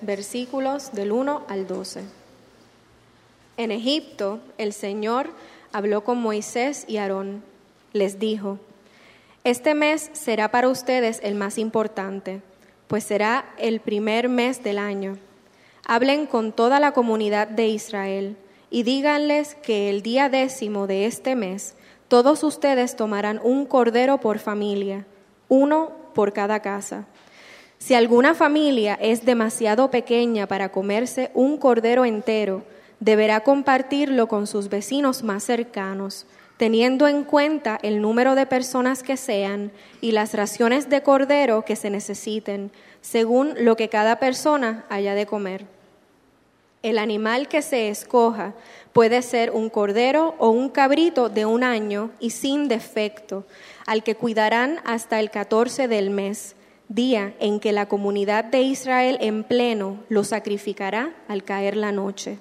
versículos del 1 al 12. En Egipto el Señor habló con Moisés y Aarón. Les dijo, Este mes será para ustedes el más importante, pues será el primer mes del año. Hablen con toda la comunidad de Israel y díganles que el día décimo de este mes todos ustedes tomarán un cordero por familia, uno por cada casa. Si alguna familia es demasiado pequeña para comerse un cordero entero, deberá compartirlo con sus vecinos más cercanos, teniendo en cuenta el número de personas que sean y las raciones de cordero que se necesiten, según lo que cada persona haya de comer. El animal que se escoja puede ser un cordero o un cabrito de un año y sin defecto, al que cuidarán hasta el catorce del mes día en que la comunidad de Israel en pleno lo sacrificará al caer la noche.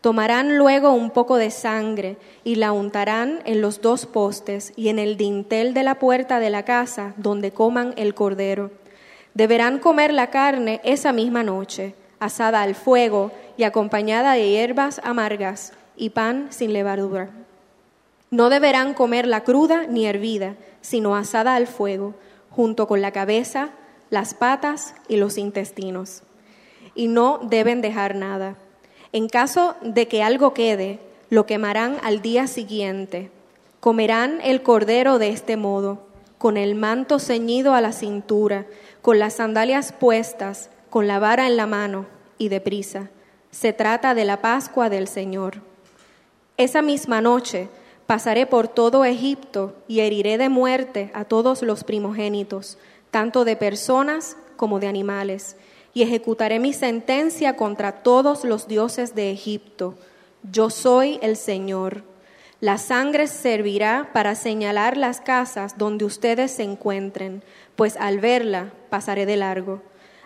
Tomarán luego un poco de sangre y la untarán en los dos postes y en el dintel de la puerta de la casa donde coman el cordero. Deberán comer la carne esa misma noche, asada al fuego y acompañada de hierbas amargas y pan sin levadura. No deberán comerla cruda ni hervida, sino asada al fuego junto con la cabeza, las patas y los intestinos. Y no deben dejar nada. En caso de que algo quede, lo quemarán al día siguiente. Comerán el cordero de este modo, con el manto ceñido a la cintura, con las sandalias puestas, con la vara en la mano y deprisa. Se trata de la Pascua del Señor. Esa misma noche, Pasaré por todo Egipto y heriré de muerte a todos los primogénitos, tanto de personas como de animales, y ejecutaré mi sentencia contra todos los dioses de Egipto. Yo soy el Señor. La sangre servirá para señalar las casas donde ustedes se encuentren, pues al verla pasaré de largo.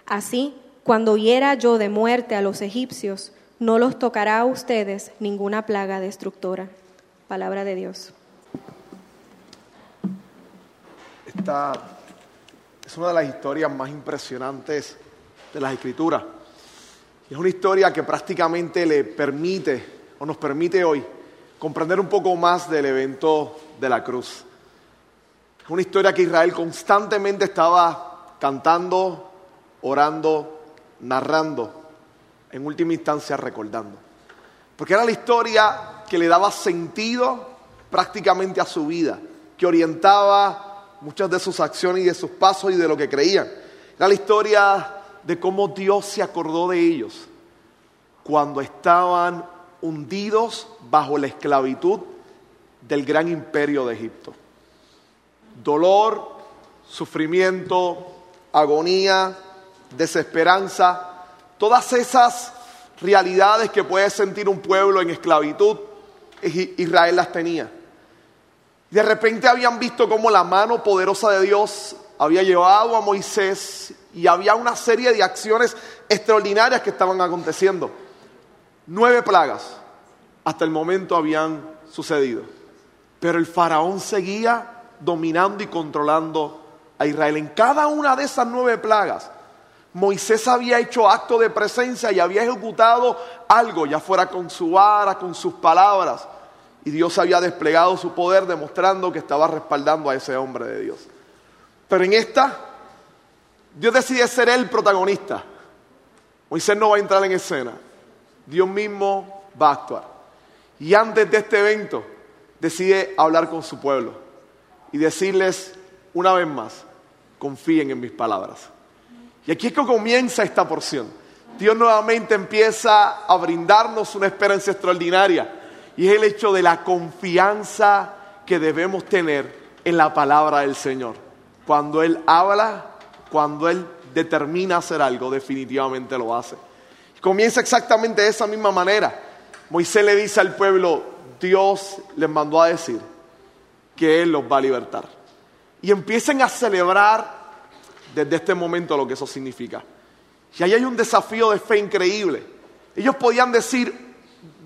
Así, cuando hiera yo de muerte a los egipcios, no los tocará a ustedes ninguna plaga destructora. Palabra de Dios. Esta es una de las historias más impresionantes de las Escrituras. es una historia que prácticamente le permite, o nos permite hoy, comprender un poco más del evento de la cruz. Es una historia que Israel constantemente estaba cantando, orando, narrando, en última instancia recordando. Porque era la historia que le daba sentido prácticamente a su vida, que orientaba muchas de sus acciones y de sus pasos y de lo que creían. Era la historia de cómo Dios se acordó de ellos cuando estaban hundidos bajo la esclavitud del gran imperio de Egipto. Dolor, sufrimiento, agonía, desesperanza, todas esas realidades que puede sentir un pueblo en esclavitud, Israel las tenía. De repente habían visto cómo la mano poderosa de Dios había llevado a Moisés y había una serie de acciones extraordinarias que estaban aconteciendo. Nueve plagas hasta el momento habían sucedido. Pero el faraón seguía dominando y controlando a Israel. En cada una de esas nueve plagas, Moisés había hecho acto de presencia y había ejecutado algo, ya fuera con su vara, con sus palabras. Y Dios había desplegado su poder demostrando que estaba respaldando a ese hombre de Dios. Pero en esta, Dios decide ser el protagonista. Moisés no va a entrar en escena. Dios mismo va a actuar. Y antes de este evento, decide hablar con su pueblo y decirles una vez más, confíen en mis palabras. Y aquí es que comienza esta porción. Dios nuevamente empieza a brindarnos una esperanza extraordinaria y es el hecho de la confianza que debemos tener en la palabra del Señor. Cuando Él habla, cuando Él determina hacer algo, definitivamente lo hace. Comienza exactamente de esa misma manera. Moisés le dice al pueblo, Dios les mandó a decir que Él los va a libertar. Y empiecen a celebrar desde este momento lo que eso significa. Y ahí hay un desafío de fe increíble. Ellos podían decir,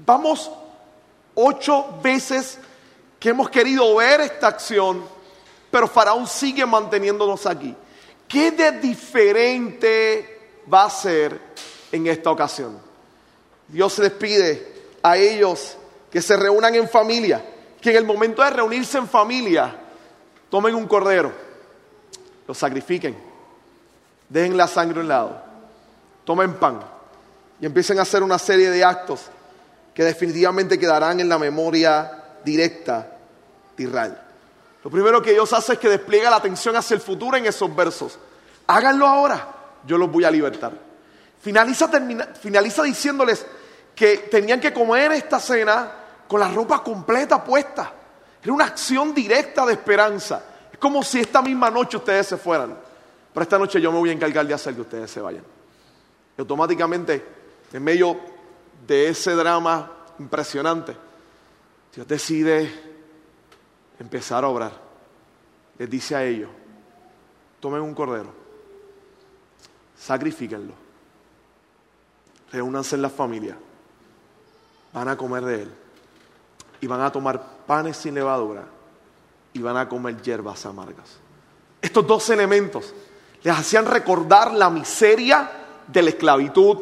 vamos ocho veces que hemos querido ver esta acción, pero Faraón sigue manteniéndonos aquí. ¿Qué de diferente va a ser en esta ocasión? Dios les pide a ellos que se reúnan en familia, que en el momento de reunirse en familia tomen un cordero, lo sacrifiquen, dejen la sangre a un lado tomen pan y empiecen a hacer una serie de actos que definitivamente quedarán en la memoria directa de Israel. Lo primero que Dios hace es que despliega la atención hacia el futuro en esos versos. Háganlo ahora, yo los voy a libertar. Finaliza, finaliza diciéndoles que tenían que comer esta cena con la ropa completa puesta. Era una acción directa de esperanza. Es como si esta misma noche ustedes se fueran. Pero esta noche yo me voy a encargar de hacer que ustedes se vayan. Y automáticamente, en medio de ese drama impresionante, Dios decide empezar a obrar. Les dice a ellos, tomen un cordero, sacrifíquenlo, reúnanse en la familia, van a comer de él y van a tomar panes sin levadura y van a comer hierbas amargas. Estos dos elementos les hacían recordar la miseria de la esclavitud,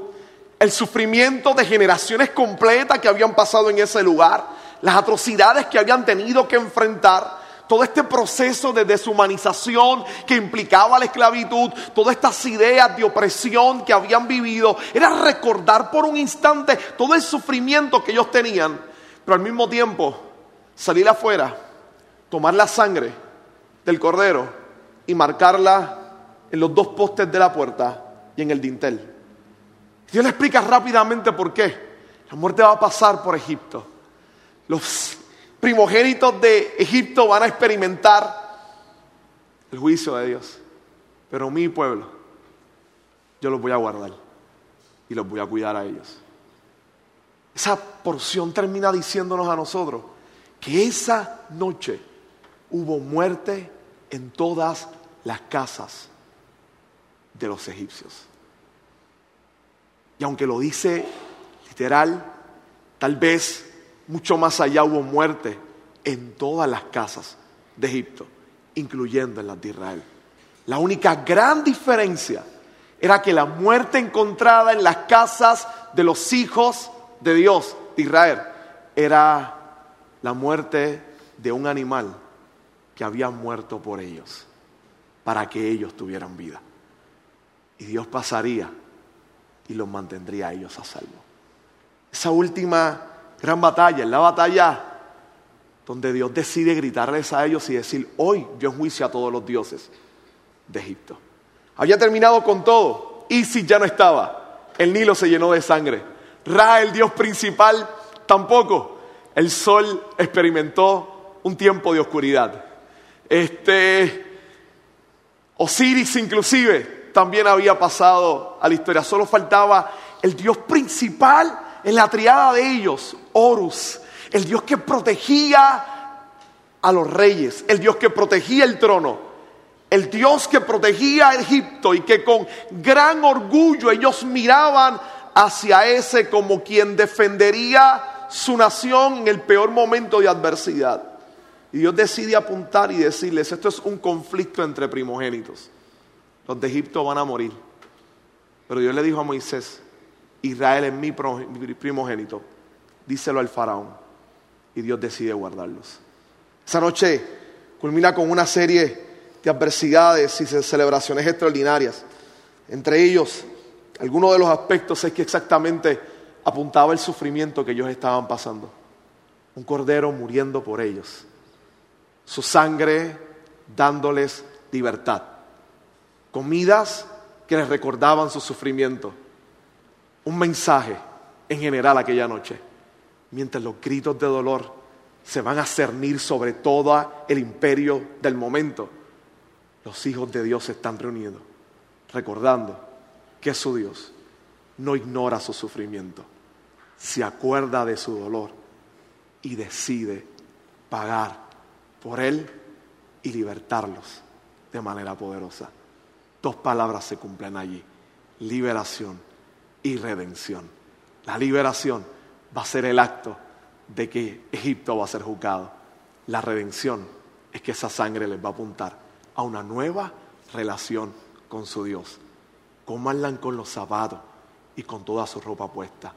el sufrimiento de generaciones completas que habían pasado en ese lugar, las atrocidades que habían tenido que enfrentar, todo este proceso de deshumanización que implicaba la esclavitud, todas estas ideas de opresión que habían vivido, era recordar por un instante todo el sufrimiento que ellos tenían, pero al mismo tiempo salir afuera, tomar la sangre del cordero y marcarla en los dos postes de la puerta y en el dintel. Dios le explica rápidamente por qué. La muerte va a pasar por Egipto. Los primogénitos de Egipto van a experimentar el juicio de Dios. Pero mi pueblo, yo los voy a guardar y los voy a cuidar a ellos. Esa porción termina diciéndonos a nosotros que esa noche hubo muerte en todas las casas de los egipcios. Y aunque lo dice literal, tal vez mucho más allá hubo muerte en todas las casas de Egipto, incluyendo en las de Israel. La única gran diferencia era que la muerte encontrada en las casas de los hijos de Dios, de Israel, era la muerte de un animal que había muerto por ellos, para que ellos tuvieran vida. Y Dios pasaría y los mantendría a ellos a salvo. Esa última gran batalla, es la batalla donde Dios decide gritarles a ellos y decir, hoy yo juicio a todos los dioses de Egipto. Había terminado con todo. Isis ya no estaba. El Nilo se llenó de sangre. Ra, el dios principal, tampoco. El sol experimentó un tiempo de oscuridad. Este, Osiris inclusive también había pasado a la historia. Solo faltaba el Dios principal en la triada de ellos, Horus, el Dios que protegía a los reyes, el Dios que protegía el trono, el Dios que protegía a Egipto y que con gran orgullo ellos miraban hacia ese como quien defendería su nación en el peor momento de adversidad. Y Dios decide apuntar y decirles, esto es un conflicto entre primogénitos los de Egipto van a morir. Pero Dios le dijo a Moisés, Israel es mi primogénito, díselo al faraón. Y Dios decide guardarlos. Esa noche culmina con una serie de adversidades y celebraciones extraordinarias. Entre ellos, algunos de los aspectos es que exactamente apuntaba el sufrimiento que ellos estaban pasando. Un cordero muriendo por ellos. Su sangre dándoles libertad comidas que les recordaban su sufrimiento, un mensaje en general aquella noche, mientras los gritos de dolor se van a cernir sobre todo el imperio del momento. Los hijos de Dios se están reuniendo, recordando que su Dios no ignora su sufrimiento, se acuerda de su dolor y decide pagar por él y libertarlos de manera poderosa. Dos palabras se cumplen allí, liberación y redención. La liberación va a ser el acto de que Egipto va a ser juzgado. La redención es que esa sangre les va a apuntar a una nueva relación con su Dios. Cómanla con los zapatos y con toda su ropa puesta.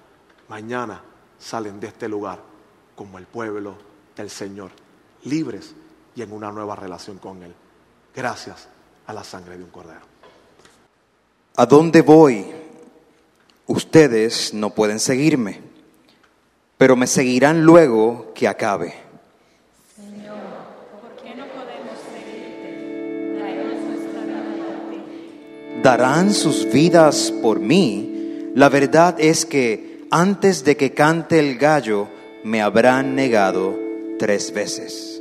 Mañana salen de este lugar como el pueblo del Señor, libres y en una nueva relación con Él. Gracias a la sangre de un cordero. ¿A dónde voy? Ustedes no pueden seguirme, pero me seguirán luego que acabe. Señor, ¿por qué no podemos seguirte? Por ti. Darán sus vidas por mí. La verdad es que antes de que cante el gallo, me habrán negado tres veces.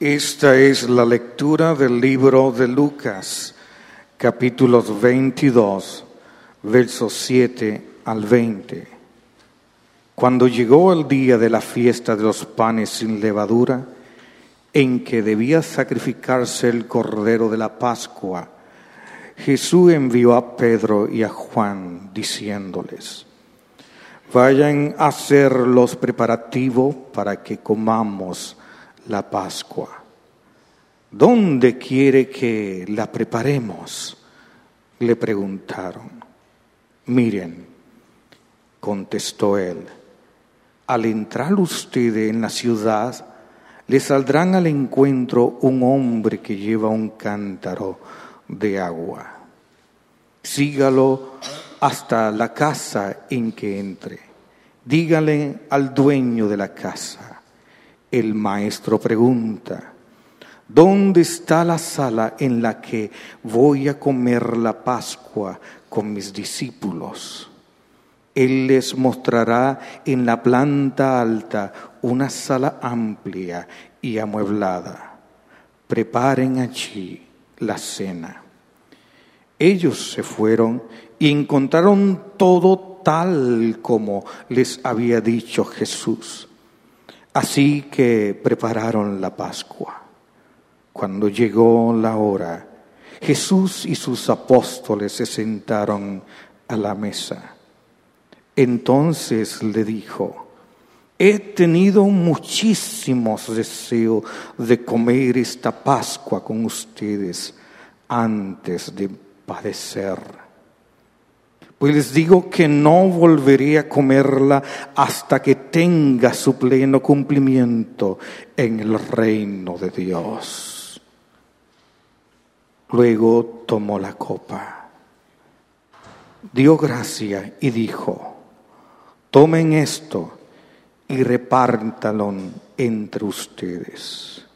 Esta es la lectura del libro de Lucas, capítulos 22, versos 7 al 20. Cuando llegó el día de la fiesta de los panes sin levadura, en que debía sacrificarse el cordero de la Pascua, Jesús envió a Pedro y a Juan diciéndoles, vayan a hacer los preparativos para que comamos la Pascua. ¿Dónde quiere que la preparemos? Le preguntaron. Miren, contestó él, al entrar ustedes en la ciudad, le saldrán al encuentro un hombre que lleva un cántaro de agua. Sígalo hasta la casa en que entre. Dígale al dueño de la casa. El maestro pregunta, ¿dónde está la sala en la que voy a comer la Pascua con mis discípulos? Él les mostrará en la planta alta una sala amplia y amueblada. Preparen allí la cena. Ellos se fueron y encontraron todo tal como les había dicho Jesús. Así que prepararon la Pascua. Cuando llegó la hora, Jesús y sus apóstoles se sentaron a la mesa. Entonces le dijo, he tenido muchísimos deseos de comer esta Pascua con ustedes antes de padecer. Pues les digo que no volveré a comerla hasta que tenga su pleno cumplimiento en el reino de Dios. Luego tomó la copa, dio gracia y dijo, tomen esto y repártalo entre ustedes.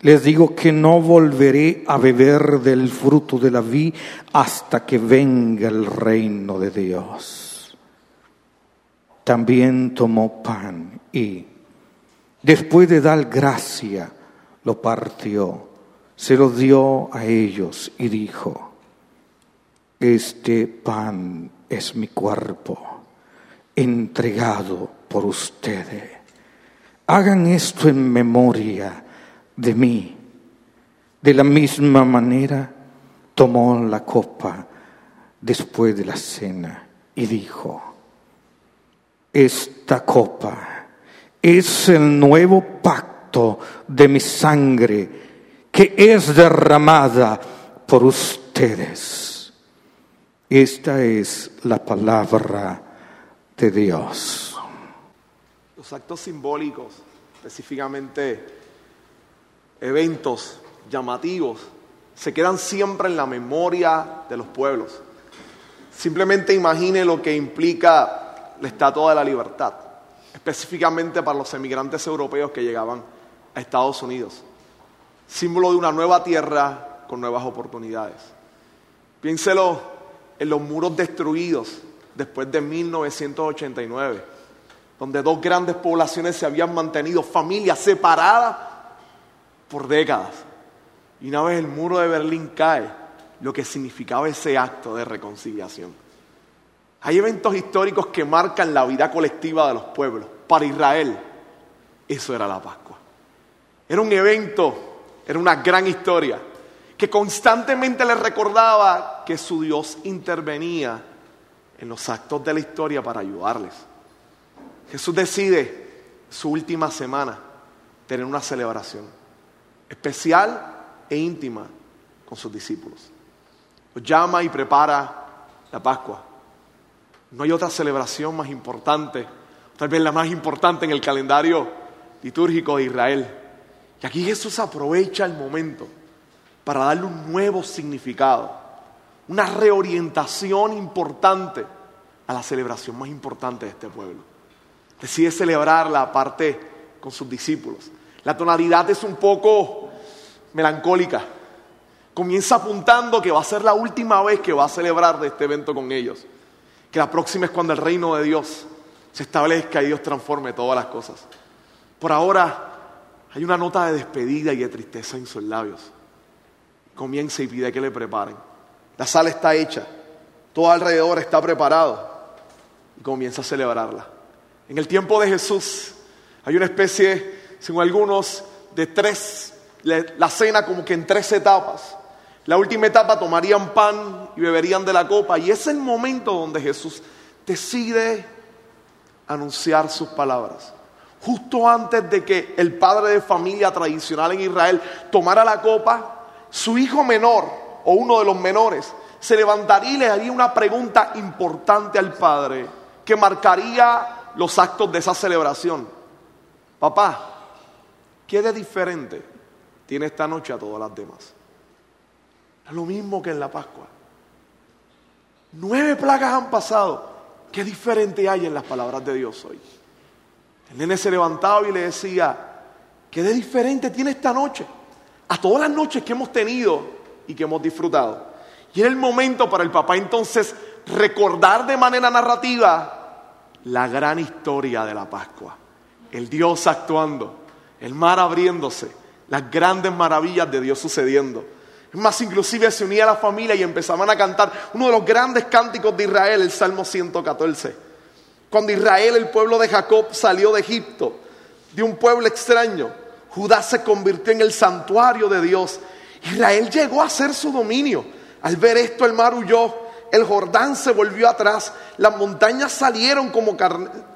Les digo que no volveré a beber del fruto de la vid hasta que venga el reino de Dios. También tomó pan y, después de dar gracia, lo partió, se lo dio a ellos y dijo, este pan es mi cuerpo, entregado por ustedes. Hagan esto en memoria de mí. De la misma manera tomó la copa después de la cena y dijo, esta copa es el nuevo pacto de mi sangre que es derramada por ustedes. Esta es la palabra de Dios. Los actos simbólicos, específicamente eventos llamativos, se quedan siempre en la memoria de los pueblos. Simplemente imagine lo que implica la Estatua de la Libertad, específicamente para los emigrantes europeos que llegaban a Estados Unidos, símbolo de una nueva tierra con nuevas oportunidades. Piénselo en los muros destruidos después de 1989, donde dos grandes poblaciones se habían mantenido, familias separadas por décadas. Y una vez el muro de Berlín cae, lo que significaba ese acto de reconciliación. Hay eventos históricos que marcan la vida colectiva de los pueblos. Para Israel, eso era la Pascua. Era un evento, era una gran historia, que constantemente les recordaba que su Dios intervenía en los actos de la historia para ayudarles. Jesús decide su última semana tener una celebración especial e íntima con sus discípulos. Los llama y prepara la Pascua. No hay otra celebración más importante, tal vez la más importante en el calendario litúrgico de Israel. Y aquí Jesús aprovecha el momento para darle un nuevo significado, una reorientación importante a la celebración más importante de este pueblo. Decide celebrarla aparte con sus discípulos. La tonalidad es un poco melancólica. Comienza apuntando que va a ser la última vez que va a celebrar de este evento con ellos. Que la próxima es cuando el reino de Dios se establezca y Dios transforme todas las cosas. Por ahora hay una nota de despedida y de tristeza en sus labios. Comienza y pide que le preparen. La sala está hecha, todo alrededor está preparado y comienza a celebrarla. En el tiempo de Jesús hay una especie, según algunos, de tres, la cena como que en tres etapas. La última etapa tomarían pan y beberían de la copa y es el momento donde Jesús decide anunciar sus palabras. Justo antes de que el padre de familia tradicional en Israel tomara la copa, su hijo menor o uno de los menores se levantaría y le haría una pregunta importante al padre que marcaría los actos de esa celebración. Papá, ¿qué de diferente tiene esta noche a todas las demás? Es lo mismo que en la Pascua. Nueve plagas han pasado. ¿Qué diferente hay en las palabras de Dios hoy? El nene se levantaba y le decía, ¿qué de diferente tiene esta noche? A todas las noches que hemos tenido y que hemos disfrutado. Y era el momento para el papá entonces recordar de manera narrativa la gran historia de la Pascua. El Dios actuando, el mar abriéndose, las grandes maravillas de Dios sucediendo. Es más, inclusive se unía la familia y empezaban a cantar uno de los grandes cánticos de Israel, el Salmo 114. Cuando Israel, el pueblo de Jacob, salió de Egipto, de un pueblo extraño, Judá se convirtió en el santuario de Dios. Israel llegó a ser su dominio. Al ver esto, el mar huyó, el Jordán se volvió atrás, las montañas salieron como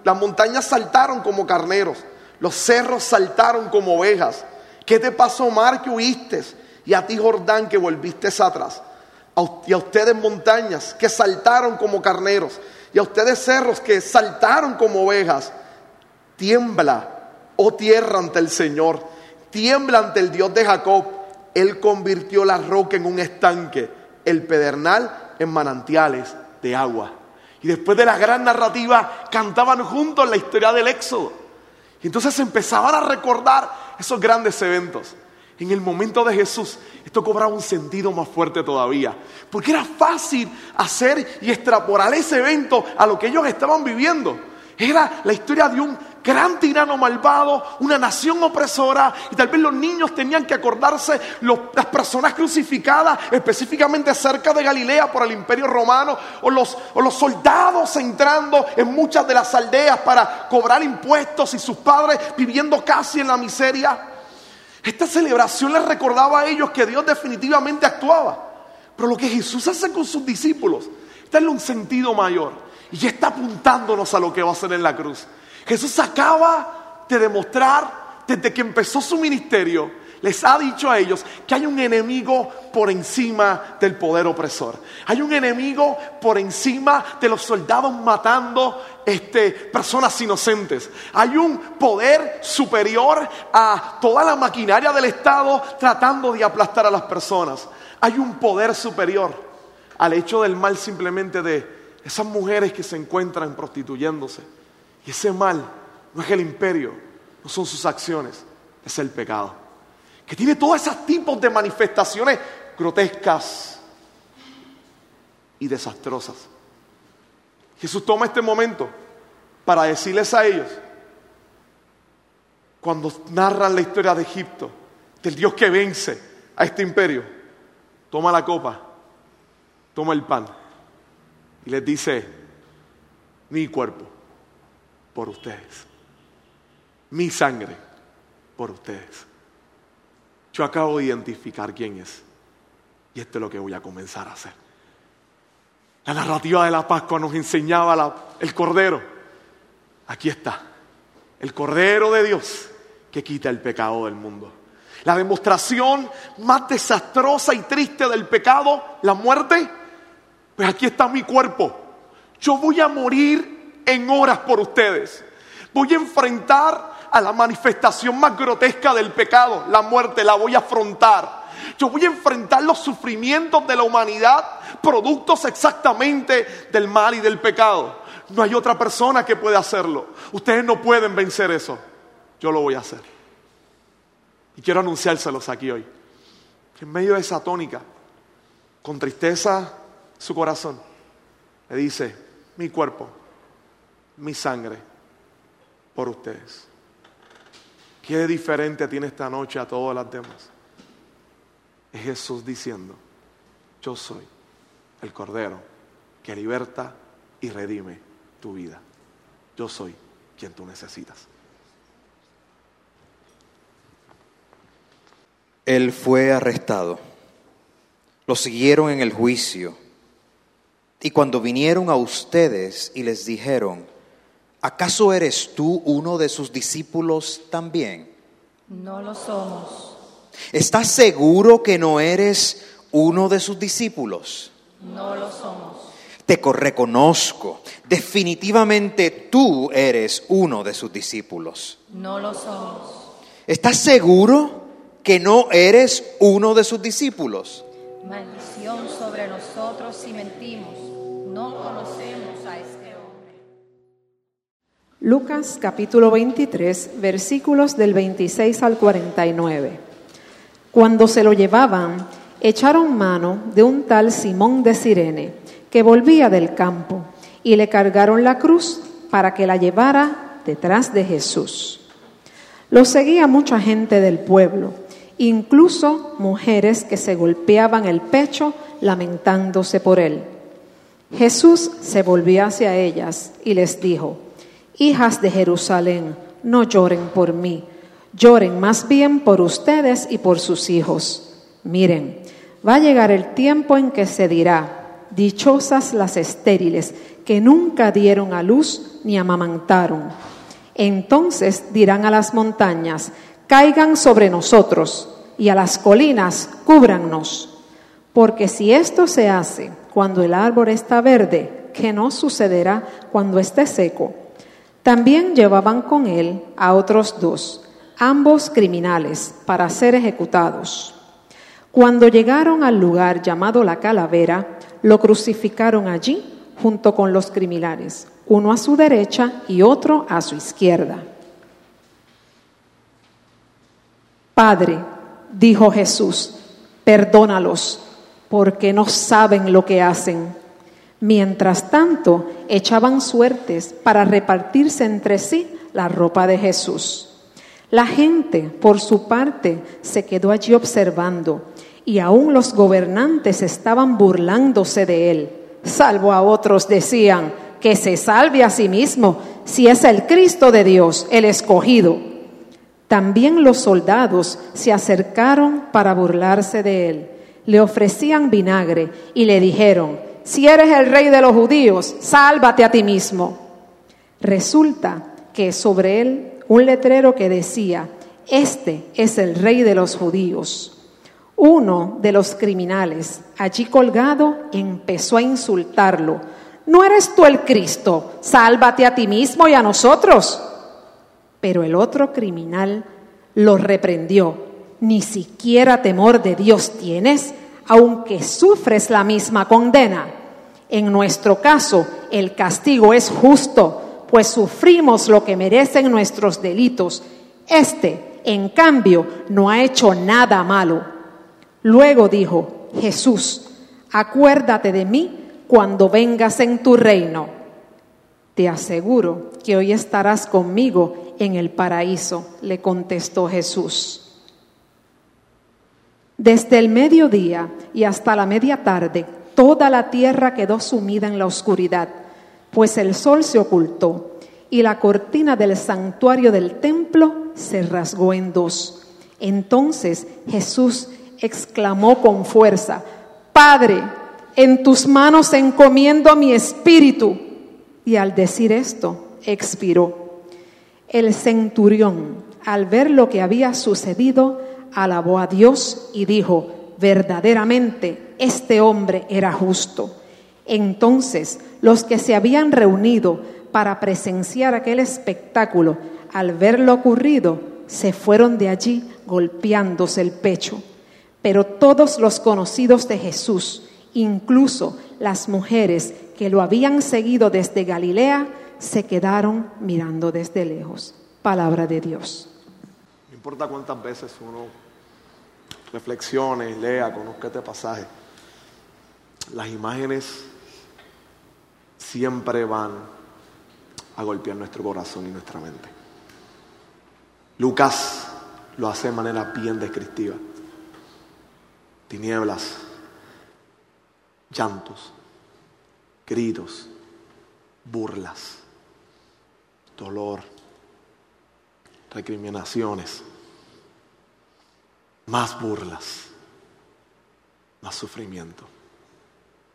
las montañas saltaron como carneros, los cerros saltaron como ovejas. ¿Qué te pasó, mar, que huiste? Y a ti, Jordán, que volviste atrás. Y a ustedes, montañas, que saltaron como carneros y a ustedes cerros que saltaron como ovejas, tiembla, oh tierra, ante el Señor, tiembla ante el Dios de Jacob. Él convirtió la roca en un estanque, el pedernal en manantiales de agua. Y después de la gran narrativa, cantaban juntos la historia del Éxodo. Y entonces empezaban a recordar esos grandes eventos. En el momento de Jesús, esto cobraba un sentido más fuerte todavía. Porque era fácil hacer y extrapolar ese evento a lo que ellos estaban viviendo. Era la historia de un gran tirano malvado, una nación opresora, y tal vez los niños tenían que acordarse las personas crucificadas, específicamente cerca de Galilea por el imperio romano, o los, o los soldados entrando en muchas de las aldeas para cobrar impuestos y sus padres viviendo casi en la miseria. Esta celebración les recordaba a ellos que Dios definitivamente actuaba. Pero lo que Jesús hace con sus discípulos, en un sentido mayor. Y ya está apuntándonos a lo que va a hacer en la cruz. Jesús acaba de demostrar desde que empezó su ministerio les ha dicho a ellos que hay un enemigo por encima del poder opresor. Hay un enemigo por encima de los soldados matando este, personas inocentes. Hay un poder superior a toda la maquinaria del Estado tratando de aplastar a las personas. Hay un poder superior al hecho del mal simplemente de esas mujeres que se encuentran prostituyéndose. Y ese mal no es el imperio, no son sus acciones es el pecado. Que tiene todos esos tipos de manifestaciones grotescas y desastrosas. Jesús toma este momento para decirles a ellos, cuando narran la historia de Egipto, del Dios que vence a este imperio, toma la copa, toma el pan y les dice, mi cuerpo por ustedes, mi sangre por ustedes. Yo acabo de identificar quién es y esto es lo que voy a comenzar a hacer. La narrativa de la Pascua nos enseñaba el Cordero. Aquí está, el Cordero de Dios que quita el pecado del mundo. La demostración más desastrosa y triste del pecado, la muerte, pues aquí está mi cuerpo. Yo voy a morir en horas por ustedes. Voy a enfrentar a la manifestación más grotesca del pecado, la muerte, la voy a afrontar. Yo voy a enfrentar los sufrimientos de la humanidad, productos exactamente del mal y del pecado. No hay otra persona que pueda hacerlo. Ustedes no pueden vencer eso. Yo lo voy a hacer. Y quiero anunciárselos aquí hoy. En medio de esa tónica, con tristeza su corazón, le dice, mi cuerpo, mi sangre, por ustedes. ¿Qué diferente tiene esta noche a todas las demás? Es Jesús diciendo, yo soy el Cordero que liberta y redime tu vida. Yo soy quien tú necesitas. Él fue arrestado. Lo siguieron en el juicio. Y cuando vinieron a ustedes y les dijeron, ¿acaso eres tú uno de sus discípulos también? No lo somos. ¿Estás seguro que no eres uno de sus discípulos? No lo somos. Te co- reconozco. Definitivamente tú eres uno de sus discípulos. No lo somos. ¿Estás seguro que no eres uno de sus discípulos? Maldición sobre nosotros si mentimos. No conocemos a este hombre. Lucas capítulo 23, versículos del 26 al 49. Cuando se lo llevaban, echaron mano de un tal Simón de Sirene, que volvía del campo, y le cargaron la cruz para que la llevara detrás de Jesús. Lo seguía mucha gente del pueblo, incluso mujeres que se golpeaban el pecho lamentándose por él. Jesús se volvió hacia ellas y les dijo, Hijas de Jerusalén, no lloren por mí, lloren más bien por ustedes y por sus hijos. Miren, va a llegar el tiempo en que se dirá, Dichosas las estériles, que nunca dieron a luz ni amamantaron. Entonces dirán a las montañas, caigan sobre nosotros, y a las colinas, cúbrannos. Porque si esto se hace cuando el árbol está verde, que no sucederá cuando esté seco. También llevaban con él a otros dos, ambos criminales, para ser ejecutados. Cuando llegaron al lugar llamado la calavera, lo crucificaron allí junto con los criminales, uno a su derecha y otro a su izquierda. Padre, dijo Jesús, perdónalos, porque no saben lo que hacen. Mientras tanto, echaban suertes para repartirse entre sí la ropa de Jesús. La gente, por su parte, se quedó allí observando, y aún los gobernantes estaban burlándose de él. Salvo a otros decían, que se salve a sí mismo, si es el Cristo de Dios, el escogido. También los soldados se acercaron para burlarse de él. Le ofrecían vinagre y le dijeron, si eres el rey de los judíos, sálvate a ti mismo. Resulta que sobre él un letrero que decía, este es el rey de los judíos. Uno de los criminales, allí colgado, empezó a insultarlo. ¿No eres tú el Cristo? Sálvate a ti mismo y a nosotros. Pero el otro criminal lo reprendió. Ni siquiera temor de Dios tienes, aunque sufres la misma condena. En nuestro caso, el castigo es justo, pues sufrimos lo que merecen nuestros delitos. Este En cambio, no ha hecho nada malo. Luego dijo, Jesús, acuérdate de mí cuando vengas en tu reino. Te aseguro que hoy estarás conmigo en el paraíso, le contestó Jesús. Desde el mediodía y hasta la media tarde, toda la tierra quedó sumida en la oscuridad, pues el sol se ocultó y la cortina del santuario del templo se rasgó en dos. Entonces Jesús exclamó con fuerza, Padre, en tus manos encomiendo mi espíritu. Y al decir esto, expiró. El centurión, al ver lo que había sucedido, alabó a Dios y dijo, verdaderamente este hombre era justo. Entonces los que se habían reunido para presenciar aquel espectáculo, al ver lo ocurrido, se fueron de allí golpeándose el pecho. Pero todos los conocidos de Jesús, incluso las mujeres que lo habían seguido desde Galilea, se quedaron mirando desde lejos. Palabra de Dios. Importa cuántas veces uno reflexione, lea, conozca este pasaje, las imágenes siempre van a golpear nuestro corazón y nuestra mente. Lucas lo hace de manera bien descriptiva. Tinieblas, llantos, gritos, burlas, dolor, recriminaciones, más burlas, más sufrimiento,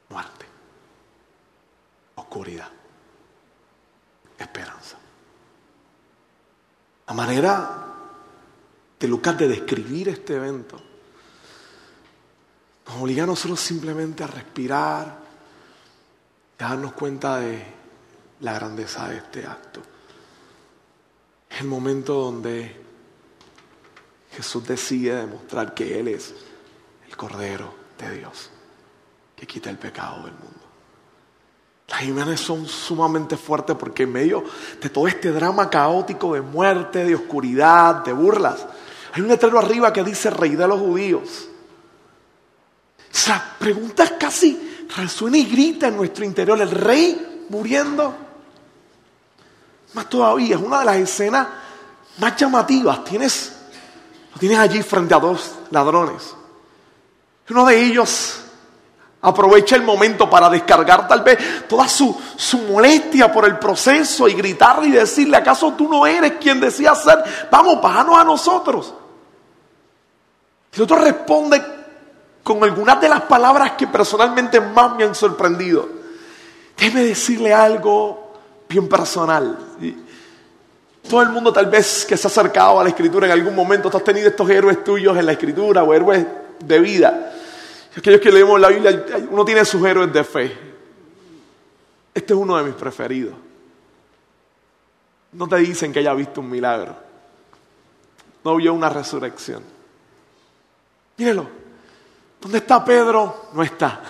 muerte, oscuridad, esperanza. La manera de Lucas de describir este evento nos obliga a nosotros simplemente a respirar a darnos cuenta de la grandeza de este acto. Es el momento donde Jesús decide demostrar que Él es el Cordero de Dios, que quita el pecado del mundo. Las imágenes son sumamente fuertes porque en medio de todo este drama caótico de muerte, de oscuridad, de burlas, hay un letrero arriba que dice Rey de los Judíos. Sea, preguntas casi resuena y grita en nuestro interior, el rey muriendo. Más todavía, es una de las escenas más llamativas. Tienes, lo tienes allí frente a dos ladrones. Uno de ellos aprovecha el momento para descargar tal vez toda su, su molestia por el proceso y gritarle y decirle, ¿acaso tú no eres quien decía ser? Vamos, bájanos a nosotros. El otro responde con algunas de las palabras que personalmente más me han sorprendido. Déjeme decirle algo bien personal. Todo el mundo tal vez que se ha acercado a la escritura en algún momento, tú has tenido estos héroes tuyos en la escritura o héroes de vida. Aquellos que leemos la Biblia, uno tiene sus héroes de fe. Este es uno de mis preferidos. No te dicen que haya visto un milagro. No vio una resurrección. Mírelo. ¿Dónde está Pedro? No está.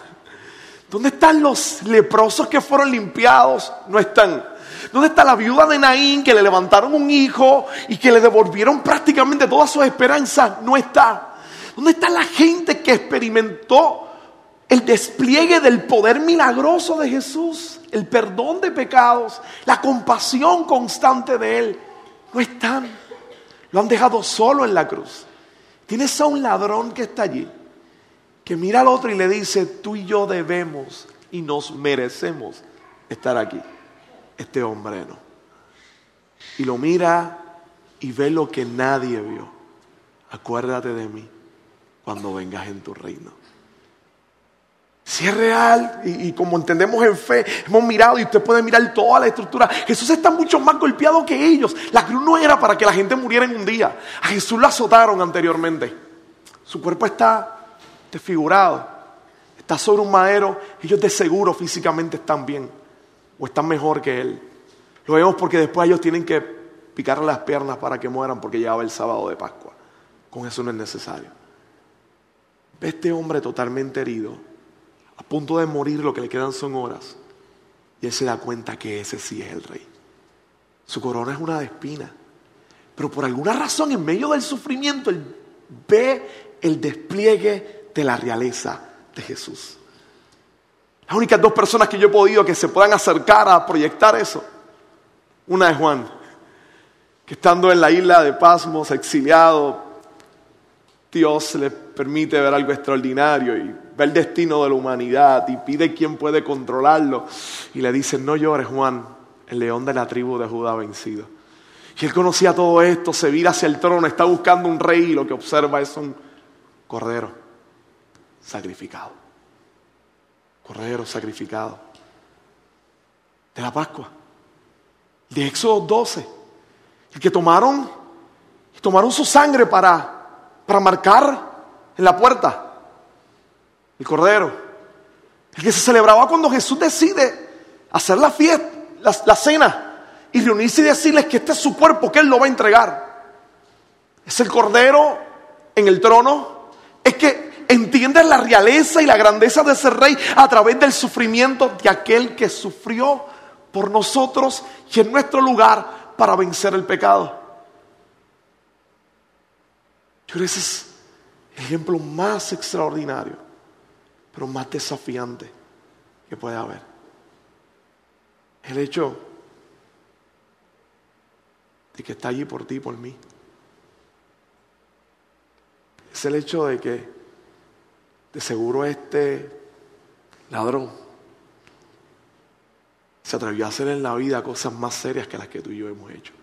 ¿Dónde están los leprosos que fueron limpiados? No están. ¿Dónde está la viuda de Naín que le levantaron un hijo y que le devolvieron prácticamente todas sus esperanzas? No está. ¿Dónde está la gente que experimentó el despliegue del poder milagroso de Jesús? El perdón de pecados, la compasión constante de Él. No están. Lo han dejado solo en la cruz. Tienes a un ladrón que está allí, que mira al otro y le dice, tú y yo debemos y nos merecemos estar aquí. Este hombre no. Y lo mira y ve lo que nadie vio. Acuérdate de mí cuando vengas en tu reino. Si es real, y, como entendemos en fe, hemos mirado y usted puede mirar toda la estructura. Jesús está mucho más golpeado que ellos. La cruz no era para que la gente muriera en un día. A Jesús lo azotaron anteriormente. Su cuerpo está desfigurado, está sobre un madero. Ellos de seguro físicamente están bien o están mejor que él. Lo vemos porque después ellos tienen que picarle las piernas para que mueran porque llegaba el sábado de Pascua. Con eso no es necesario. Ve este hombre totalmente herido, a punto de morir, lo que le quedan son horas. Y él se da cuenta que ese sí es el rey. Su corona es una de espina, Pero por alguna razón, en medio del sufrimiento, él ve el despliegue de la realeza de Jesús. Las únicas dos personas que yo he podido que se puedan acercar a proyectar eso. Una es Juan, que estando en la isla de Pasmos, exiliado, Dios le permite ver algo extraordinario y ve el destino de la humanidad y pide quién puede controlarlo. Y le dice, no llores Juan, el león de la tribu de Judá vencido. Y él conocía todo esto, se vira hacia el trono, está buscando un rey y lo que observa es un cordero sacrificado. Cordero sacrificado. De la Pascua. De Éxodo 12. El que tomaron, tomaron su sangre para, para marcar en la puerta. El cordero. El que se celebraba cuando Jesús decide hacer la fiesta, la, la cena y reunirse y decirles que este es su cuerpo, que Él lo va a entregar. Es el Cordero en el trono. Es que entienden la realeza y la grandeza de ese rey a través del sufrimiento de aquel que sufrió por nosotros y en nuestro lugar para vencer el pecado. Yo creo que ese es el ejemplo más extraordinario, pero más desafiante que puede haber. El hecho de que está allí por ti y por mí. Es el hecho de que de seguro este ladrón se atrevió a hacer en la vida cosas más serias que las que tú y yo hemos hecho.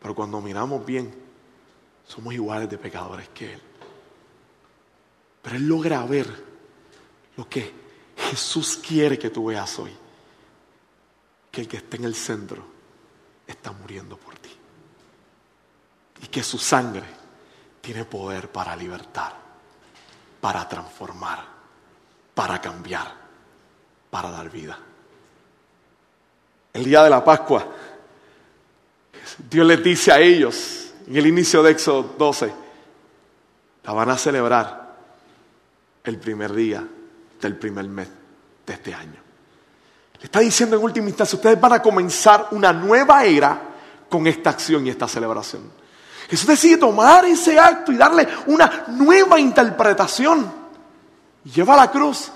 Pero cuando miramos bien, somos iguales de pecadores que Él. Pero Él logra ver lo que Jesús quiere que tú veas hoy. Que el que está en el centro está muriendo por ti. Y que su sangre tiene poder para libertar, para transformar, para cambiar, para dar vida. El día de la Pascua, Dios les dice a ellos, en el inicio de Éxodo 12, la van a celebrar el primer día del primer mes de este año. Está diciendo en última instancia, ustedes van a comenzar una nueva era con esta acción y esta celebración. Jesús decide tomar ese acto y darle una nueva interpretación. Y lleva a la cruz.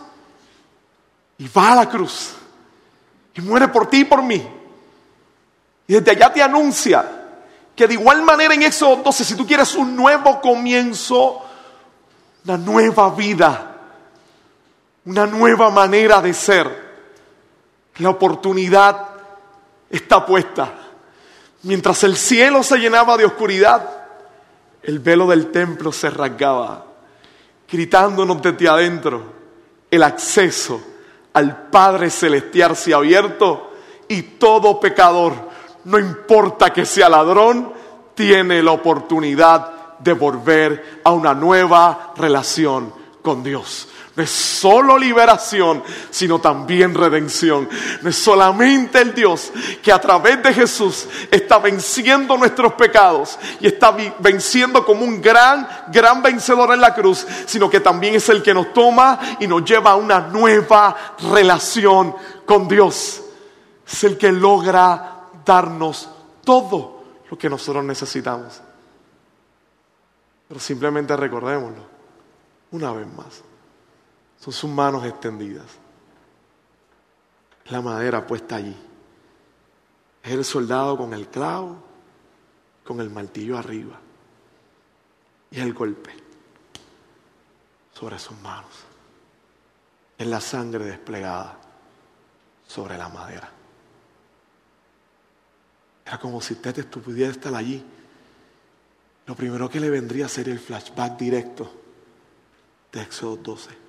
Y va a la cruz. Y muere por ti y por mí. Y desde allá te anuncia que de igual manera en Éxodo 12, si tú quieres un nuevo comienzo, una nueva vida, una nueva manera de ser, la oportunidad está puesta. Mientras el cielo se llenaba de oscuridad, el velo del templo se rasgaba, gritándonos desde adentro, el acceso al Padre Celestial se ha abierto y todo pecador, no importa que sea ladrón, tiene la oportunidad de volver a una nueva relación con Dios. No es solo liberación, sino también redención. No es solamente el Dios que a través de Jesús está venciendo nuestros pecados y está venciendo como un gran, gran vencedor en la cruz, sino que también es el que nos toma y nos lleva a una nueva relación con Dios. Es el que logra darnos todo lo que nosotros necesitamos. Pero simplemente recordémoslo una vez más. Son sus manos extendidas. La madera puesta allí. Es el soldado con el clavo, con el martillo arriba. Y el golpe sobre sus manos. Es la sangre desplegada sobre la madera. Era como si usted pudiera estar allí. Lo primero que le vendría sería el flashback directo de Éxodo 12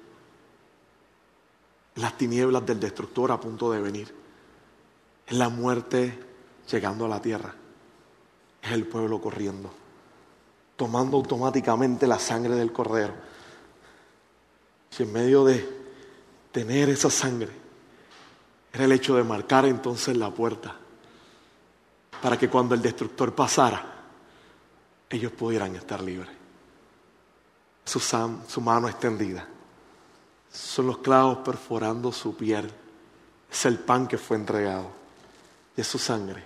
las tinieblas del destructor a punto de venir. Es la muerte llegando a la tierra. Es el pueblo corriendo, tomando automáticamente la sangre del cordero. Y en medio de tener esa sangre, era el hecho de marcar entonces la puerta para que cuando el destructor pasara, ellos pudieran estar libres. Su mano extendida son los clavos perforando su piel. Es el pan que fue entregado. Y es su sangre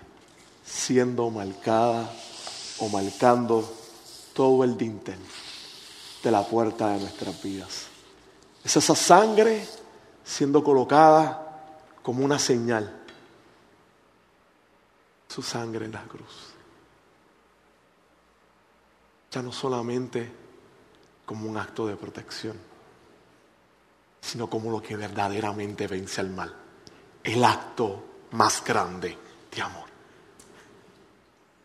siendo marcada o marcando todo el dintel de la puerta de nuestras vidas. Es esa sangre siendo colocada como una señal. Su sangre en la cruz. Ya no solamente como un acto de protección, sino como lo que verdaderamente vence al mal. El acto más grande de amor.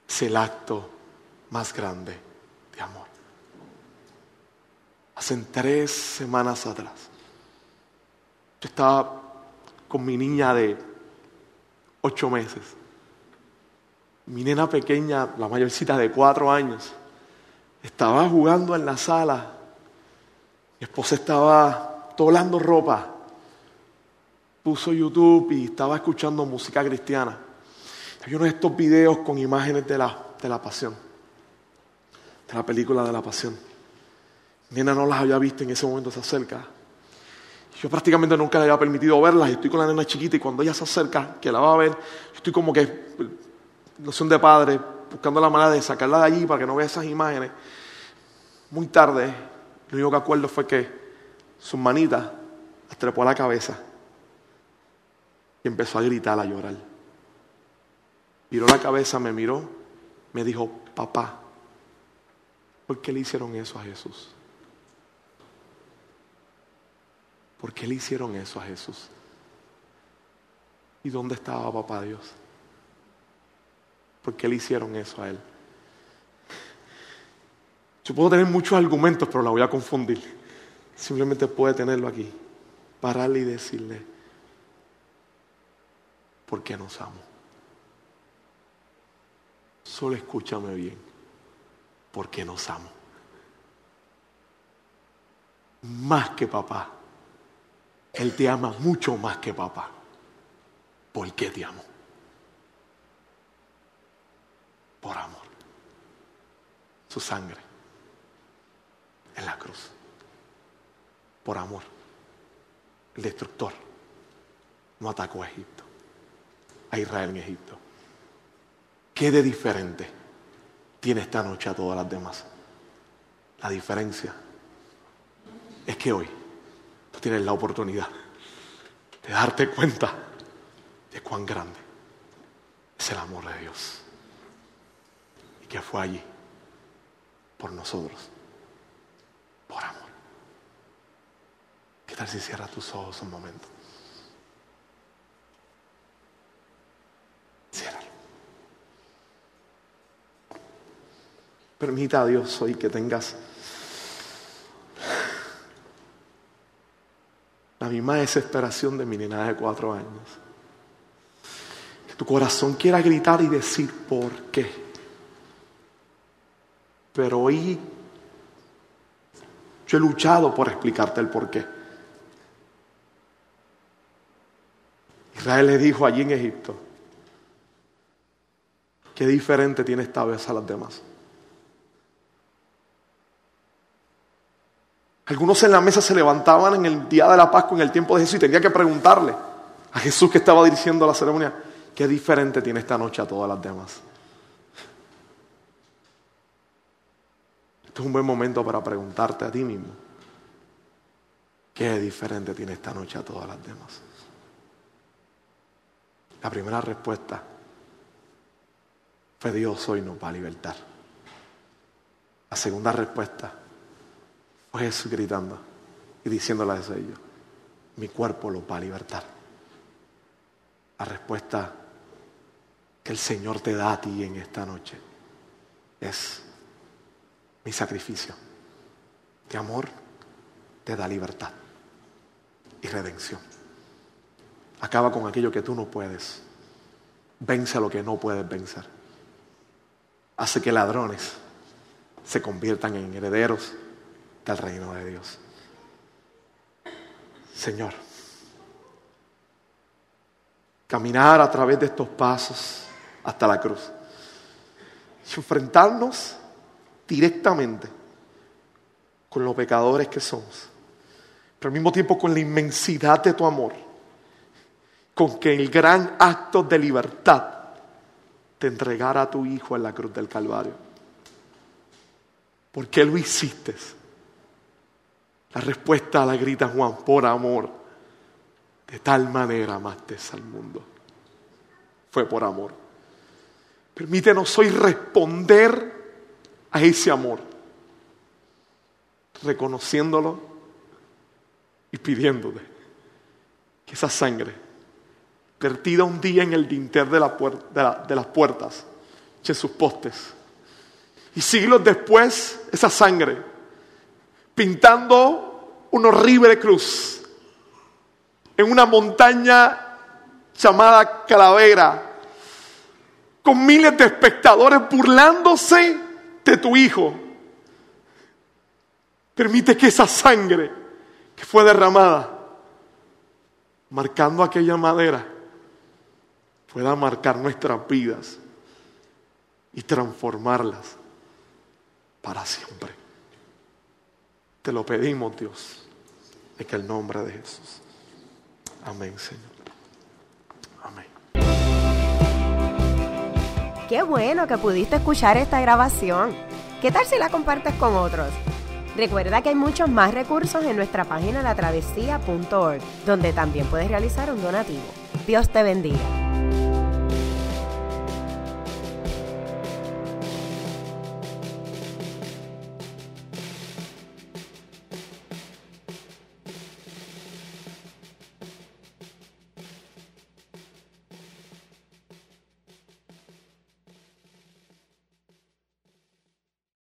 Es el acto más grande de amor. Hace tres semanas atrás, yo estaba con mi niña de ocho meses. Mi nena pequeña, la mayorcita de cuatro años, estaba jugando en la sala. Mi esposa estaba doblando ropa. Puso YouTube y estaba escuchando música cristiana. Hay uno de estos videos con imágenes de la, de la pasión, de la película de la pasión. Nena no las había visto en ese momento, se acerca. Yo prácticamente nunca le había permitido verlas. Estoy con la nena chiquita y cuando ella se acerca, que la va a ver, yo estoy como que, noción de padre, buscando la manera de sacarla de allí para que no vea esas imágenes. Muy tarde, lo único que acuerdo fue que sus manitas las trepó a la cabeza y empezó a gritar, a llorar. Miró la cabeza, me miró, me dijo, papá, ¿por qué le hicieron eso a Jesús? ¿Por qué le hicieron eso a Jesús? ¿Y dónde estaba papá Dios? ¿Por qué le hicieron eso a él? Yo puedo tener muchos argumentos, pero la voy a confundir. Simplemente puede tenerlo aquí. Pararle y decirle, ¿por qué nos amo? Solo escúchame bien. ¿Por qué nos amo? Más que papá. Él te ama mucho más que papá. ¿Por qué te amo? Por amor. Su sangre en la cruz. Por amor. El destructor no atacó a Egipto, a Israel en Egipto. ¿Qué de diferente tiene esta noche a todas las demás? La diferencia es que hoy tú tienes la oportunidad de darte cuenta de cuán grande es el amor de Dios y que fue allí por nosotros, por amor. ¿Qué tal si cierras tus ojos un momento? Ciérralo. Permita a Dios hoy que tengas la misma desesperación de mi nena de cuatro años. Que tu corazón quiera gritar y decir por qué. Pero hoy yo he luchado por explicarte el por qué. Israel le dijo allí en Egipto, qué diferente tiene esta vez a las demás. Algunos en la mesa se levantaban en el día de la Pascua, en el tiempo de Jesús, y tenían que preguntarle a Jesús que estaba dirigiendo la ceremonia, ¿qué diferente tiene esta noche a todas las demás? Este es un buen momento para preguntarte a ti mismo, ¿qué diferente tiene esta noche a todas las demás? La primera respuesta fue Dios hoy nos va a libertar. La segunda respuesta fue Jesús gritando y diciéndole a ellos, mi cuerpo lo va a libertar. La respuesta que el Señor te da a ti en esta noche es mi sacrificio de amor te da libertad y redención. Acaba con aquello que tú no puedes. Vence a lo que no puedes vencer. Hace que ladrones se conviertan en herederos del reino de Dios. Señor, caminar a través de estos pasos hasta la cruz y enfrentarnos directamente con los pecadores que somos, pero al mismo tiempo con la inmensidad de tu amor, con que el gran acto de libertad te entregara a tu Hijo en la cruz del Calvario. ¿Por qué lo hiciste? La respuesta la grita Juan, por amor. De tal manera amaste al mundo. Fue por amor. Permítenos hoy responder a ese amor, reconociéndolo y pidiéndole que esa sangre, vertida un día en el dintel de, las puertas, eche sus postes, y siglos después, esa sangre, pintando una horrible cruz en una montaña llamada Calavera, con miles de espectadores burlándose de tu hijo. Permite que esa sangre que fue derramada, marcando aquella madera, pueda marcar nuestras vidas y transformarlas para siempre. Te lo pedimos, Dios, en el nombre de Jesús. Amén, Señor. Amén. Qué bueno que pudiste escuchar esta grabación. ¿Qué tal si la compartes con otros? Recuerda que hay muchos más recursos en nuestra página latravesía.org, donde también puedes realizar un donativo. Dios te bendiga.